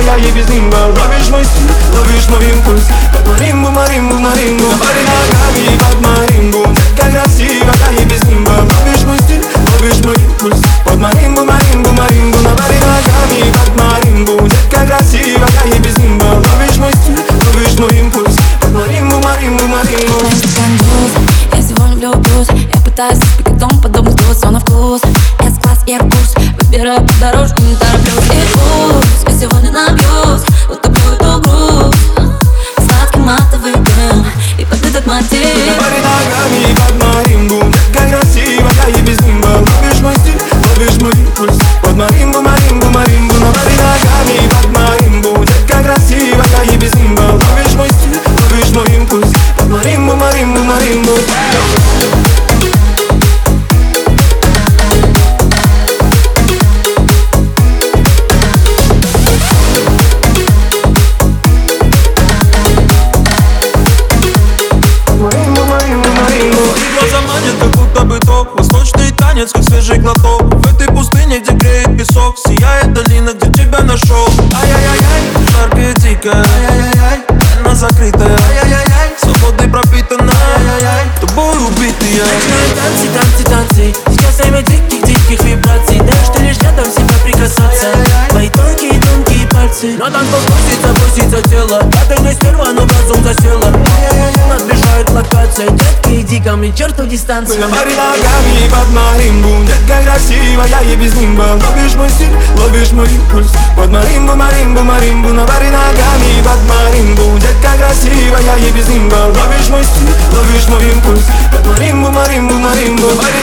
красивая и без нимба. Ловишь мой стиль, ловишь мой импульс. Под маримбу, маримбу, маримбу Навари ногами под маримбу Детка красивая и без нимба. Ловишь мой стиль, ловишь мой импульс. Под маримбу, маримбу, маримбу Навари ногами под маримбу Детка красивая и без нимба. Ловишь мой стиль, ловишь мой импульс. Под маримбу, маримбу, маримбу Я сегодня влюблюсь Я пытаюсь испекать дом подобный вкус Все на вкус С-класс, я курс Выбираю по свежий глоток В этой пустыне, где греет песок Сияет долина, где тебя нашел. Ай-яй-яй-яй, жаркая дикая Ай-яй-яй-яй, она закрытая. Ай-яй-яй-яй, свободой пропитана Ай-яй-яй, тобой убитый Начинают танцы, танцы, танцы Сейчас время диких-диких вибраций. Даешь ты лишь рядом себя прикасаться. Твои тонкие, тонкие пальцы. На танцпол бросится, бросится тело. Ты не сперва, но в разум засела. Надбежает локация Детки, иди ко мне, черту дистанцию. Пари ногами под Детка и без нимба. Ловишь мой стиль, ловишь мой импульс. Под маримбу, маримбу, маримбу На пари ногами под маримбу Детка красивая и без нимба. Ловишь мой стиль, ловишь мой импульс. Под маримбу, маримбу, маримбу Пари